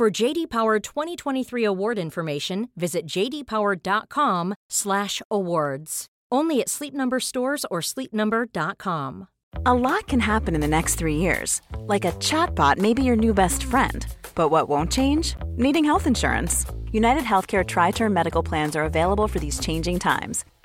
For JD Power 2023 award information, visit jdpower.com/awards. Only at Sleep Number stores or sleepnumber.com. A lot can happen in the next 3 years. Like a chatbot may be your new best friend. But what won't change? Needing health insurance. United Healthcare tri-term medical plans are available for these changing times.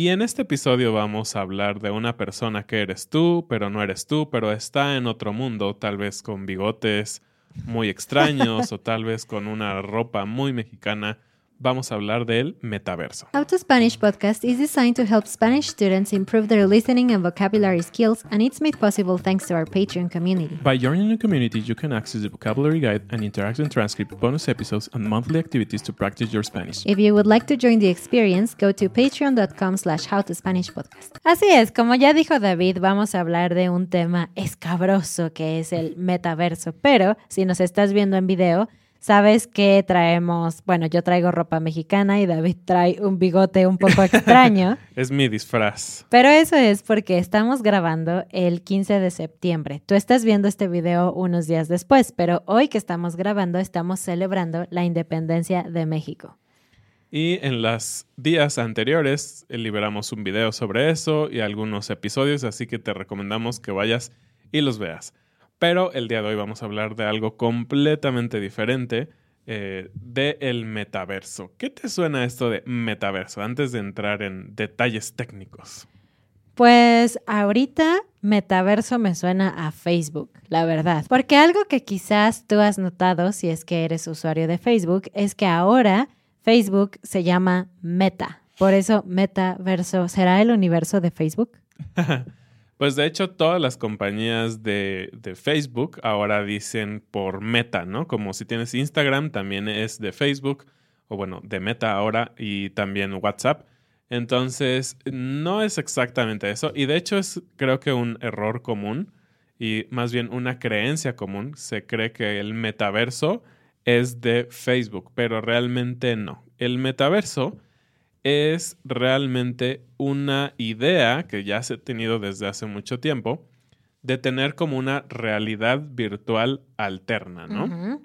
Y en este episodio vamos a hablar de una persona que eres tú, pero no eres tú, pero está en otro mundo, tal vez con bigotes muy extraños o tal vez con una ropa muy mexicana. Vamos a hablar del metaverso. How to Spanish podcast is designed to help Spanish students improve their listening and vocabulary skills, and it's made possible thanks to our Patreon community. By joining the community, you can access the vocabulary guide and interactive transcript, bonus episodes, and monthly activities to practice your Spanish. If you would like to join the experience, go to patreon.com slash howtospanishpodcast. Así es, como ya dijo David, vamos a hablar de un tema escabroso que es el metaverso, pero si nos estás viendo en video, sabes que traemos, bueno, yo traigo ropa mexicana y David trae un bigote un poco extraño. es mi disfraz. Pero eso es porque estamos grabando el 15 de septiembre. Tú estás viendo este video unos días después, pero hoy que estamos grabando estamos celebrando la independencia de México. Y en los días anteriores eh, liberamos un video sobre eso y algunos episodios, así que te recomendamos que vayas y los veas. Pero el día de hoy vamos a hablar de algo completamente diferente, eh, de el metaverso. ¿Qué te suena esto de metaverso antes de entrar en detalles técnicos? Pues ahorita metaverso me suena a Facebook, la verdad. Porque algo que quizás tú has notado si es que eres usuario de Facebook es que ahora Facebook se llama Meta. Por eso metaverso, ¿será el universo de Facebook? Pues de hecho todas las compañías de, de, Facebook ahora dicen por Meta, ¿no? Como si tienes Instagram también es de Facebook, o bueno, de Meta ahora y también WhatsApp. Entonces no es exactamente eso y de hecho es creo que un error común y más bien una creencia común. Se cree que el metaverso es de Facebook, pero realmente no. El metaverso es realmente una idea que ya se ha tenido desde hace mucho tiempo de tener como una realidad virtual alterna, ¿no?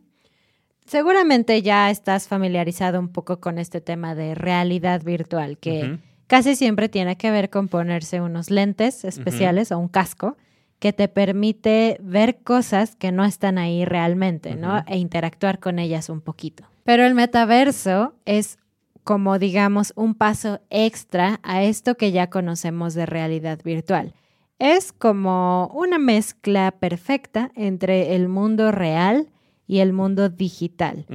Seguramente ya estás familiarizado un poco con este tema de realidad virtual, que casi siempre tiene que ver con ponerse unos lentes especiales o un casco que te permite ver cosas que no están ahí realmente, ¿no? E interactuar con ellas un poquito. Pero el metaverso es como digamos un paso extra a esto que ya conocemos de realidad virtual. Es como una mezcla perfecta entre el mundo real y el mundo digital.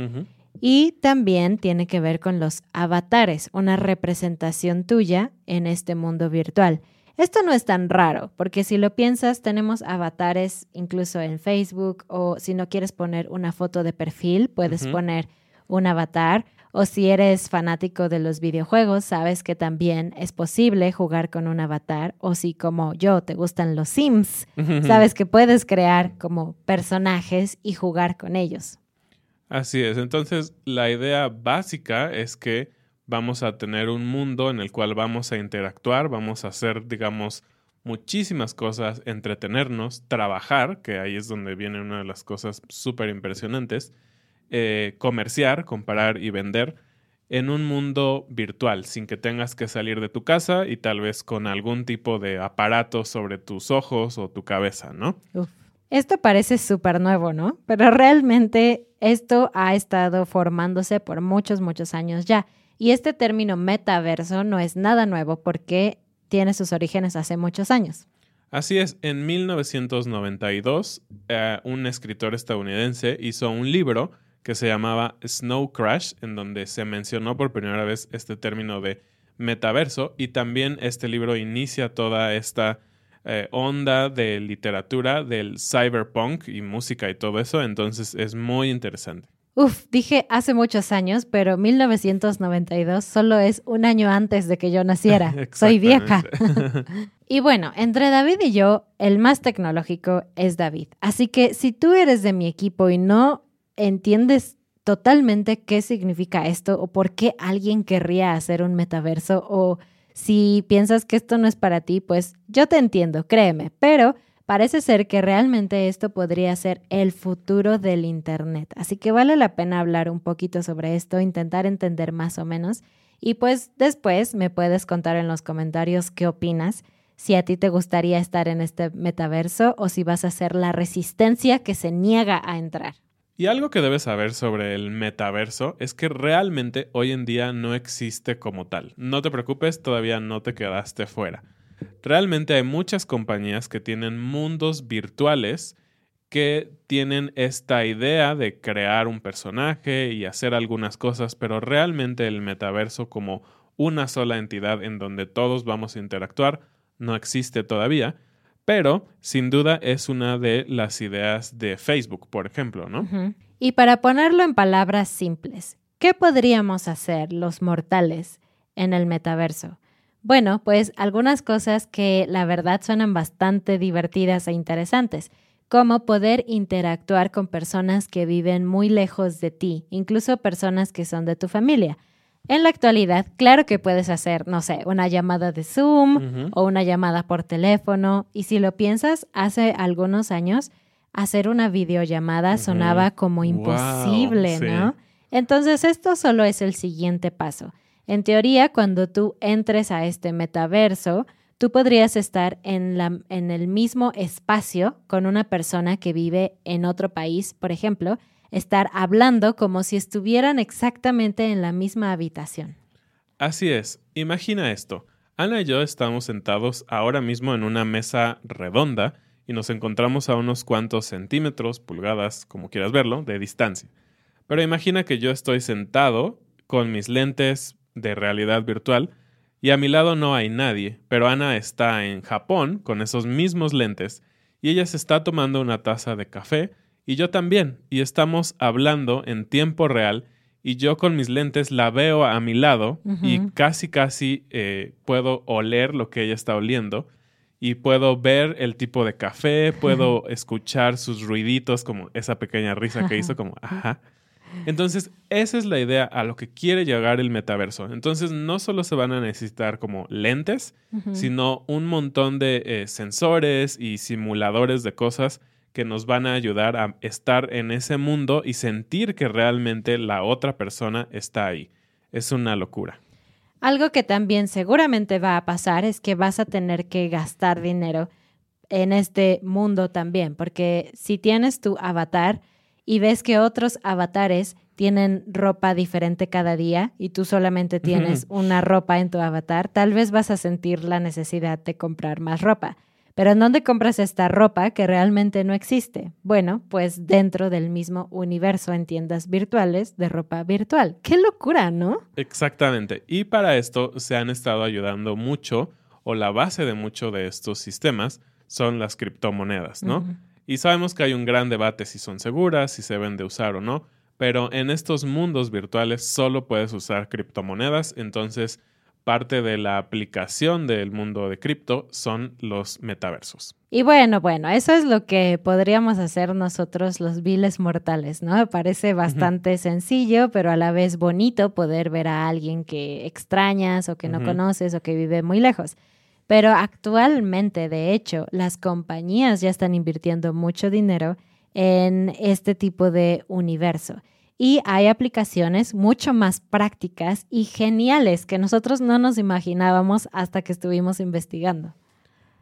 Y también tiene que ver con los avatares, una representación tuya en este mundo virtual. Esto no es tan raro, porque si lo piensas, tenemos avatares incluso en Facebook o si no quieres poner una foto de perfil, puedes poner un avatar. O si eres fanático de los videojuegos, sabes que también es posible jugar con un avatar. O si como yo te gustan los Sims, sabes que puedes crear como personajes y jugar con ellos. Así es. Entonces, la idea básica es que vamos a tener un mundo en el cual vamos a interactuar, vamos a hacer, digamos, muchísimas cosas, entretenernos, trabajar, que ahí es donde viene una de las cosas súper impresionantes, eh, comerciar, comprar y vender en un mundo virtual, sin que tengas que salir de tu casa y tal vez con algún tipo de aparato sobre tus ojos o tu cabeza, ¿no? Esto parece súper nuevo, ¿no? Pero realmente esto ha estado formándose por muchos, muchos años ya. Y este término metaverso no es nada nuevo porque tiene sus orígenes hace muchos años. Así es, en 1992 eh, un escritor estadounidense hizo un libro que se llamaba Snow Crash, en donde se mencionó por primera vez este término de metaverso y también este libro inicia toda esta eh, onda de literatura del cyberpunk y música y todo eso, entonces es muy interesante. Uf, dije hace muchos años, pero 1992 solo es un año antes de que yo naciera. Soy vieja. y bueno, entre David y yo, el más tecnológico es David. Así que si tú eres de mi equipo y no entiendes totalmente qué significa esto o por qué alguien querría hacer un metaverso o si piensas que esto no es para ti, pues yo te entiendo, créeme, pero parece ser que realmente esto podría ser el futuro del Internet. Así que vale la pena hablar un poquito sobre esto, intentar entender más o menos. Y pues después me puedes contar en los comentarios qué opinas, si a ti te gustaría estar en este metaverso o si vas a ser la resistencia que se niega a entrar. Y algo que debes saber sobre el metaverso es que realmente hoy en día no existe como tal. No te preocupes, todavía no te quedaste fuera. Realmente hay muchas compañías que tienen mundos virtuales que tienen esta idea de crear un personaje y hacer algunas cosas, pero realmente el metaverso como una sola entidad en donde todos vamos a interactuar no existe todavía pero sin duda es una de las ideas de Facebook, por ejemplo, ¿no? Y para ponerlo en palabras simples, ¿qué podríamos hacer los mortales en el metaverso? Bueno, pues algunas cosas que la verdad suenan bastante divertidas e interesantes, como poder interactuar con personas que viven muy lejos de ti, incluso personas que son de tu familia. En la actualidad, claro que puedes hacer, no sé, una llamada de Zoom o una llamada por teléfono. Y si lo piensas, hace algunos años, hacer una videollamada sonaba como imposible, ¿no? Entonces, esto solo es el siguiente paso. En teoría, cuando tú entres a este metaverso, tú podrías estar en, la, en el mismo espacio con una persona que vive en otro país, por ejemplo, estar hablando como si estuvieran exactamente en la misma habitación. Así es, imagina esto. Ana y yo estamos sentados ahora mismo en una mesa redonda y nos encontramos a unos cuantos centímetros, pulgadas, como quieras verlo, de distancia. Pero imagina que yo estoy sentado con mis lentes de realidad virtual y a mi lado no hay nadie, pero Ana está en Japón con esos mismos lentes y ella se está tomando una taza de café y yo también, y estamos hablando en tiempo real y yo con mis lentes la veo a mi lado y casi casi eh, puedo oler lo que ella está oliendo y puedo ver el tipo de café, puedo escuchar sus ruiditos como esa pequeña risa que hizo como ajá. Entonces, esa es la idea a lo que quiere llegar el metaverso. Entonces, no solo se van a necesitar como lentes, sino un montón de eh, sensores y simuladores de cosas que nos van a ayudar a estar en ese mundo y sentir que realmente la otra persona está ahí. Es una locura. Algo que también seguramente va a pasar es que vas a tener que gastar dinero en este mundo también, porque si tienes tu avatar y ves que otros avatares tienen ropa diferente cada día y tú solamente tienes una ropa en tu avatar, tal vez vas a sentir la necesidad de comprar más ropa. Pero ¿en dónde compras esta ropa que realmente no existe? Bueno, pues dentro del mismo universo en tiendas virtuales de ropa virtual. ¡Qué locura, ¿no? Exactamente. Y para esto se han estado ayudando mucho, o la base de mucho de estos sistemas son las criptomonedas, ¿no? Y sabemos que hay un gran debate si son seguras, si se deben de usar o no, pero en estos mundos virtuales solo puedes usar criptomonedas, entonces parte de la aplicación del mundo de cripto son los metaversos. Y bueno, bueno, eso es lo que podríamos hacer nosotros los viles mortales, ¿no? Me parece bastante sencillo, pero a la vez bonito poder ver a alguien que extrañas o que no conoces o que vive muy lejos. Pero actualmente, de hecho, las compañías ya están invirtiendo mucho dinero en este tipo de universo y hay aplicaciones mucho más prácticas y geniales que nosotros no nos imaginábamos hasta que estuvimos investigando.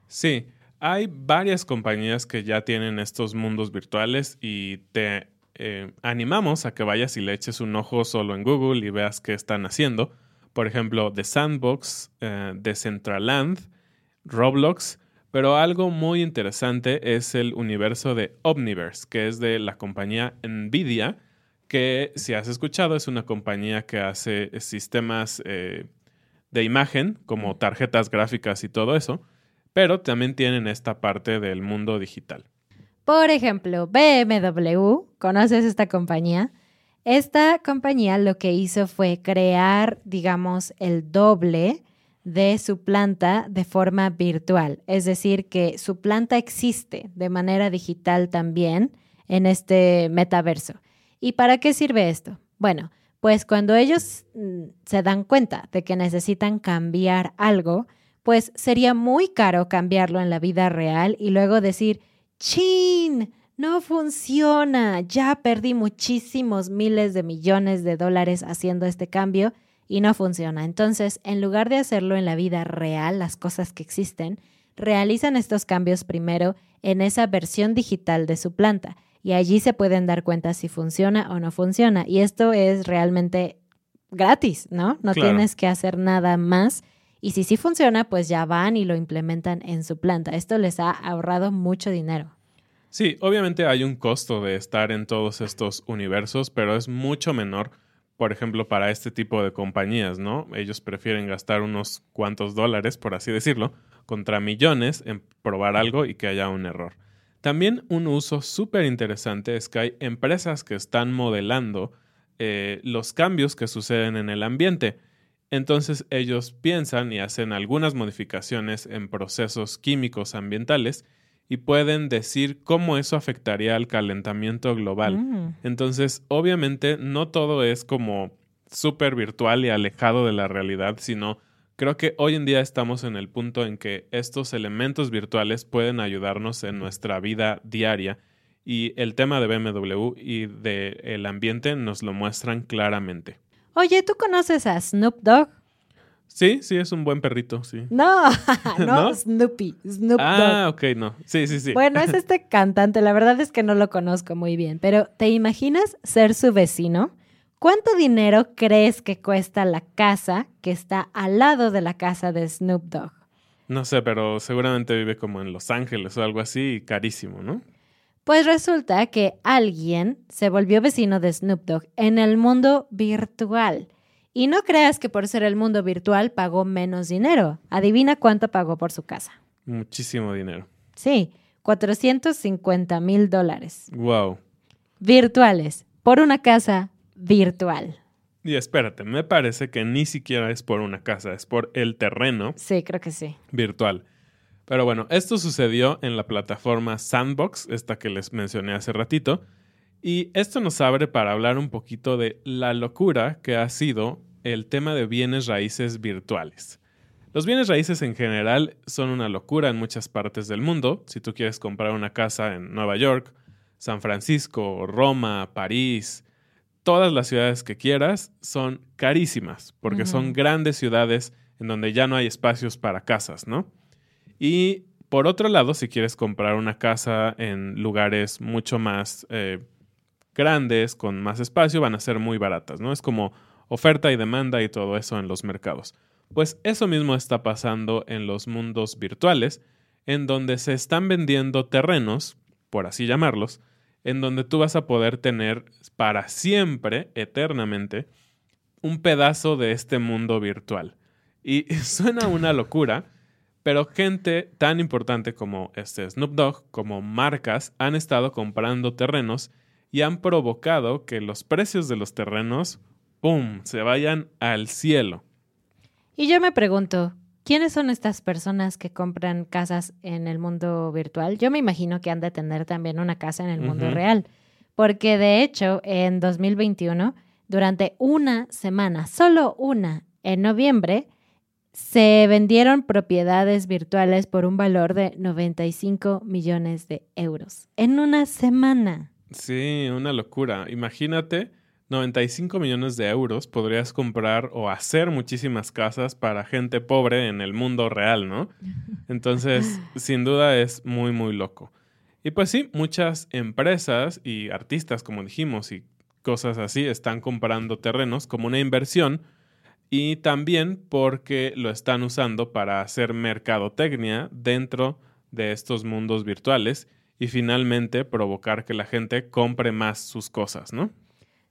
Sí, hay varias compañías que ya tienen estos mundos virtuales y te eh, animamos a que vayas y le eches un ojo solo en Google y veas qué están haciendo. Por ejemplo, The Sandbox, eh, Decentraland, Roblox, pero algo muy interesante es el universo de Omniverse, que es de la compañía Nvidia, que si has escuchado es una compañía que hace sistemas eh, de imagen como tarjetas gráficas y todo eso, pero también tienen esta parte del mundo digital. Por ejemplo, BMW, ¿conoces esta compañía? Esta compañía lo que hizo fue crear, digamos, el doble de su planta de forma virtual, es decir, que su planta existe de manera digital también en este metaverso. ¿Y para qué sirve esto? Bueno, pues cuando ellos mm, se dan cuenta de que necesitan cambiar algo, pues sería muy caro cambiarlo en la vida real y luego decir, ¡chin! No funciona, ya perdí muchísimos miles de millones de dólares haciendo este cambio y no funciona. Entonces, en lugar de hacerlo en la vida real, las cosas que existen, realizan estos cambios primero en esa versión digital de su planta y allí se pueden dar cuenta si funciona o no funciona. Y esto es realmente gratis, ¿no? No tienes que hacer nada más. Y si sí funciona, pues ya van y lo implementan en su planta. Esto les ha ahorrado mucho dinero. Sí, obviamente hay un costo de estar en todos estos universos, pero es mucho menor, por ejemplo, para este tipo de compañías, ¿no? Ellos prefieren gastar unos cuantos dólares, por así decirlo, contra millones en probar algo y que haya un error. También un uso súper interesante es que hay empresas que están modelando eh, los cambios que suceden en el ambiente. Entonces ellos piensan y hacen algunas modificaciones en procesos químicos ambientales y pueden decir cómo eso afectaría al calentamiento global. Mm. Entonces, obviamente, no todo es como súper virtual y alejado de la realidad, sino Creo que hoy en día estamos en el punto en que estos elementos virtuales pueden ayudarnos en nuestra vida diaria y el tema de BMW y del ambiente nos lo muestran claramente. Oye, ¿tú conoces a Snoop Dogg? Sí, sí, es un buen perrito, sí. No, no, Snoopy, Snoop Ah, ok, no. Sí, sí, sí. Bueno, es este cantante, la verdad es que no lo conozco muy bien, pero ¿te imaginas ser su vecino? ¿Cuánto dinero crees que cuesta la casa que está al lado de la casa de Snoop Dogg? No sé, pero seguramente vive como en Los Ángeles o algo así, carísimo, ¿no? Pues resulta que alguien se volvió vecino de Snoop Dogg en el mundo virtual. Y no creas que por ser el mundo virtual pagó menos dinero. Adivina cuánto pagó por su casa. Muchísimo dinero. Sí, 450 mil dólares. Wow. Virtuales, por una casa virtual. Y espérate, me parece que ni siquiera es por una casa, es por el terreno. Sí, creo que sí. Virtual. Pero bueno, esto sucedió en la plataforma Sandbox, esta que les mencioné hace ratito. Y esto nos abre para hablar un poquito de la locura que ha sido el tema de bienes raíces virtuales. Los bienes raíces en general son una locura en muchas partes del mundo. Si tú quieres comprar una casa en Nueva York, San Francisco, Roma, París, todas las ciudades que quieras son carísimas, porque son grandes ciudades en donde ya no hay espacios para casas, ¿no? Y por otro lado, si quieres comprar una casa en lugares mucho más eh, grandes, con más espacio, van a ser muy baratas, ¿no? Es como oferta y demanda y todo eso en los mercados. Pues eso mismo está pasando en los mundos virtuales, en donde se están vendiendo terrenos, por así llamarlos, en donde tú vas a poder tener para siempre, eternamente, un pedazo de este mundo virtual. Y suena una locura, pero gente tan importante como este Snoop Dogg, como marcas, han estado comprando terrenos y han provocado que los precios de los terrenos, ¡pum!, se vayan al cielo. Y yo me pregunto, ¿quiénes son estas personas que compran casas en el mundo virtual? Yo me imagino que han de tener también una casa en el mundo real, porque de hecho en 2021, durante una semana, solo una, en noviembre, se vendieron propiedades virtuales por un valor de 95 millones de euros en una semana. Sí, una locura. Imagínate, 95 millones de euros podrías comprar o hacer muchísimas casas para gente pobre en el mundo real, ¿no? Entonces, sin duda es muy, muy loco. Y pues sí, muchas empresas y artistas, como dijimos, y cosas así, están comprando terrenos como una inversión y también porque lo están usando para hacer mercadotecnia dentro de estos mundos virtuales y finalmente provocar que la gente compre más sus cosas, ¿no?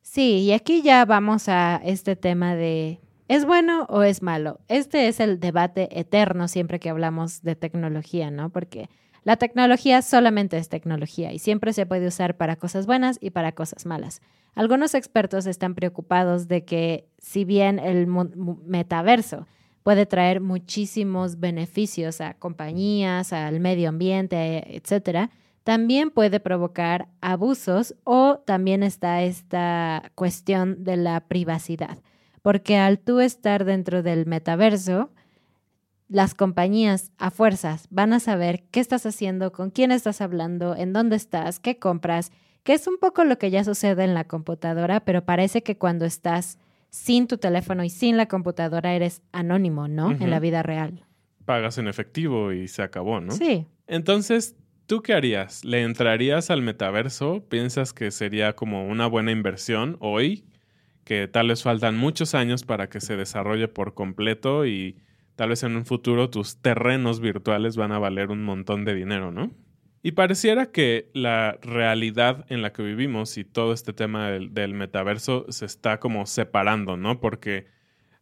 Sí, y aquí ya vamos a este tema de ¿es bueno o es malo? Este es el debate eterno siempre que hablamos de tecnología, ¿no? Porque la tecnología solamente es tecnología y siempre se puede usar para cosas buenas y para cosas malas. Algunos expertos están preocupados de que si bien el metaverso puede traer muchísimos beneficios a compañías, al medio ambiente, etcétera, también puede provocar abusos o también está esta cuestión de la privacidad, porque al tú estar dentro del metaverso, las compañías a fuerzas van a saber qué estás haciendo, con quién estás hablando, en dónde estás, qué compras, que es un poco lo que ya sucede en la computadora, pero parece que cuando estás sin tu teléfono y sin la computadora eres anónimo, ¿no? En la vida real. Pagas en efectivo y se acabó, ¿no? Sí. Entonces, ¿Tú qué harías? ¿Le entrarías al metaverso? ¿Piensas que sería como una buena inversión hoy? Que tal vez faltan muchos años para que se desarrolle por completo y tal vez en un futuro tus terrenos virtuales van a valer un montón de dinero, ¿no? Y pareciera que la realidad en la que vivimos y todo este tema del, metaverso se está como separando, ¿no? Porque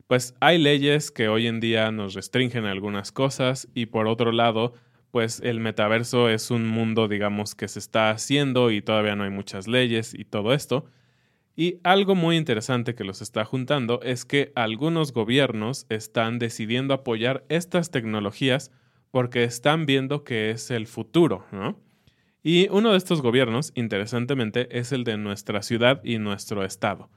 pues hay leyes que hoy en día nos restringen algunas cosas y por otro lado pues el metaverso es un mundo, digamos, que se está haciendo y todavía no hay muchas leyes y todo esto. Y algo muy interesante que los está juntando es que algunos gobiernos están decidiendo apoyar estas tecnologías porque están viendo que es el futuro, ¿no? Y uno de estos gobiernos, interesantemente, es el de nuestra ciudad y nuestro estado.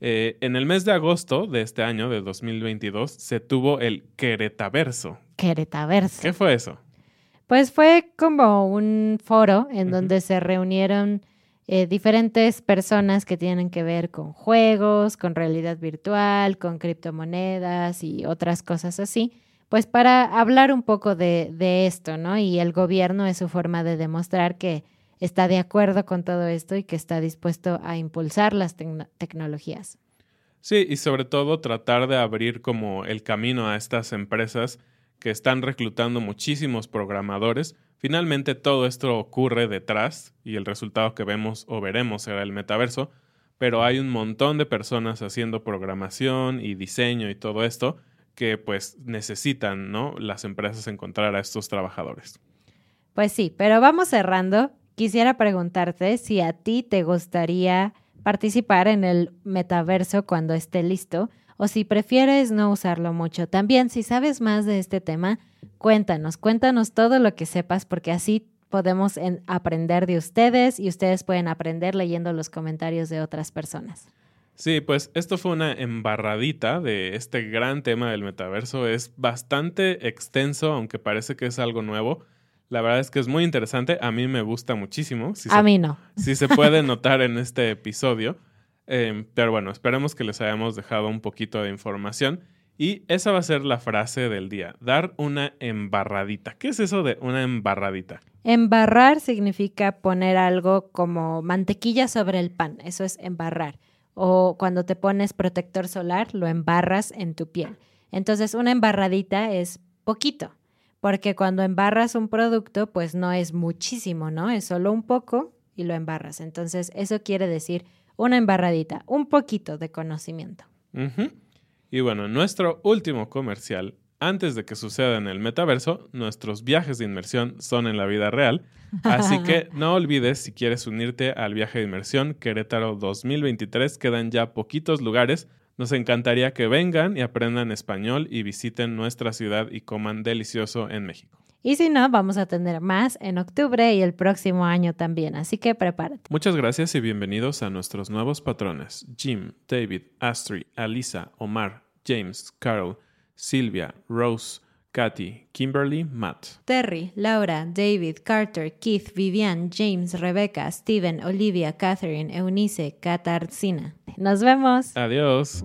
Eh, en el mes de agosto de este año, de 2022, se tuvo el Queretaverso. Queretaverso. ¿Qué fue eso? Pues fue como un foro en donde se reunieron eh, diferentes personas que tienen que ver con juegos, con realidad virtual, con criptomonedas y otras cosas así, pues para hablar un poco de, de esto, ¿no? Y el gobierno es su forma de demostrar que está de acuerdo con todo esto y que está dispuesto a impulsar las tecnologías. Sí, y sobre todo tratar de abrir como el camino a estas empresas que están reclutando muchísimos programadores. Finalmente todo esto ocurre detrás y el resultado que vemos o veremos será el metaverso, pero hay un montón de personas haciendo programación y diseño y todo esto que pues necesitan, ¿no? Las empresas encontrar a estos trabajadores. Pues sí, pero vamos cerrando. Quisiera preguntarte si a ti te gustaría participar en el metaverso cuando esté listo o si prefieres no usarlo mucho. También, si sabes más de este tema, cuéntanos, cuéntanos todo lo que sepas porque así podemos aprender de ustedes y ustedes pueden aprender leyendo los comentarios de otras personas. Sí, pues esto fue una embarradita de este gran tema del metaverso. Es bastante extenso, aunque parece que es algo nuevo. La verdad es que es muy interesante. A mí me gusta muchísimo. a mí no. Si se puede notar en este episodio. Em, pero bueno, esperemos que les hayamos dejado un poquito de información. Y esa va a ser la frase del día, dar una embarradita. ¿Qué es eso de una embarradita? Embarrar significa poner algo como mantequilla sobre el pan, eso es embarrar. O cuando te pones protector solar, lo embarras en tu piel. Entonces, una embarradita es poquito. porque cuando embarras un producto, pues no es muchísimo, ¿no? Es solo un poco y lo embarras. Entonces, eso quiere decir una embarradita, un poquito de conocimiento. Y bueno, nuestro último comercial, antes de que suceda en el metaverso, nuestros viajes de inmersión son en la vida real. Así que no olvides si quieres unirte al viaje de inmersión Querétaro 2023, quedan ya poquitos lugares. Nos encantaría que vengan y aprendan español y visiten nuestra ciudad y coman delicioso en México. Y si no, vamos a tener más en octubre y el próximo año también, así que prepárate. Muchas gracias y bienvenidos a nuestros nuevos patrones, Jim, David, Astrid, Alisa, Omar, James, Carol, Silvia, Rose, Katy, Kimberly, Matt. Terry, Laura, David, Carter, Keith, Vivian, James, Rebecca, Steven, Olivia, Catherine, Eunice, Katarzyna. Nos vemos. Adiós.